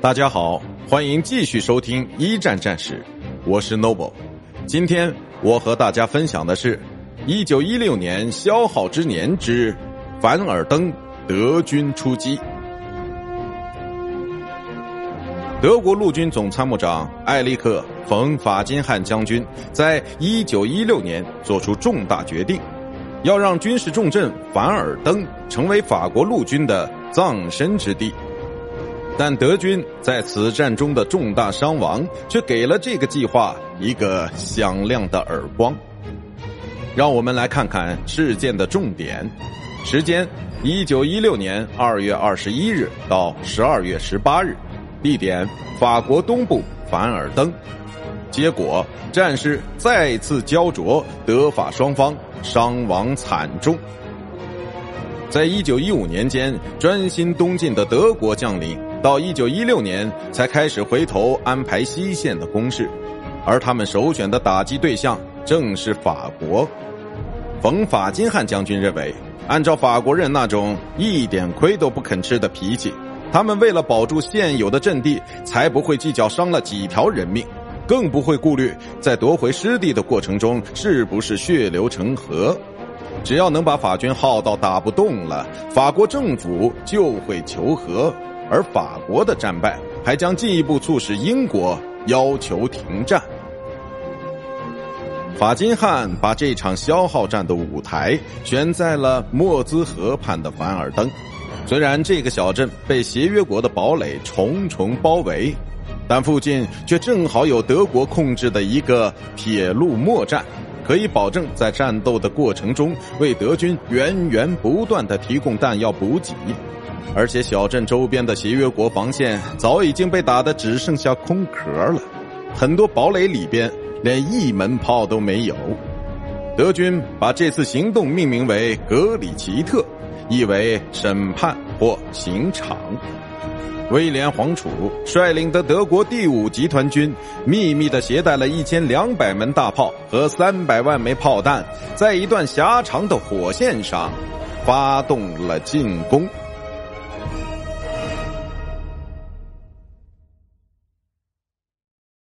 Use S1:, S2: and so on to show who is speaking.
S1: 大家好，欢迎继续收听一战战史，我是 Noble。今天我和大家分享的是一九一六年消耗之年之凡尔登德军出击。德国陆军总参谋长艾利克·冯·法金汉将军在一九一六年做出重大决定，要让军事重镇凡尔登成为法国陆军的葬身之地。但德军在此战中的重大伤亡，却给了这个计划一个响亮的耳光。让我们来看看事件的重点：时间：一九一六年二月二十一日到十二月十八日；地点：法国东部凡尔登。结果：战事再次焦灼，德法双方伤亡惨重。在一九一五年间，专心东进的德国将领。到一九一六年才开始回头安排西线的攻势，而他们首选的打击对象正是法国。冯法金汉将军认为，按照法国人那种一点亏都不肯吃的脾气，他们为了保住现有的阵地，才不会计较伤了几条人命，更不会顾虑在夺回失地的过程中是不是血流成河。只要能把法军耗到打不动了，法国政府就会求和。而法国的战败，还将进一步促使英国要求停战。法金汉把这场消耗战的舞台选在了莫兹河畔的凡尔登。虽然这个小镇被协约国的堡垒重重包围，但附近却正好有德国控制的一个铁路末站，可以保证在战斗的过程中为德军源源不断的提供弹药补给。而且小镇周边的协约国防线早已经被打得只剩下空壳了，很多堡垒里边连一门炮都没有。德军把这次行动命名为“格里奇特”，意为审判或刑场。威廉皇储率领的德国第五集团军秘密的携带了一千两百门大炮和三百万枚炮弹，在一段狭长的火线上发动了进攻。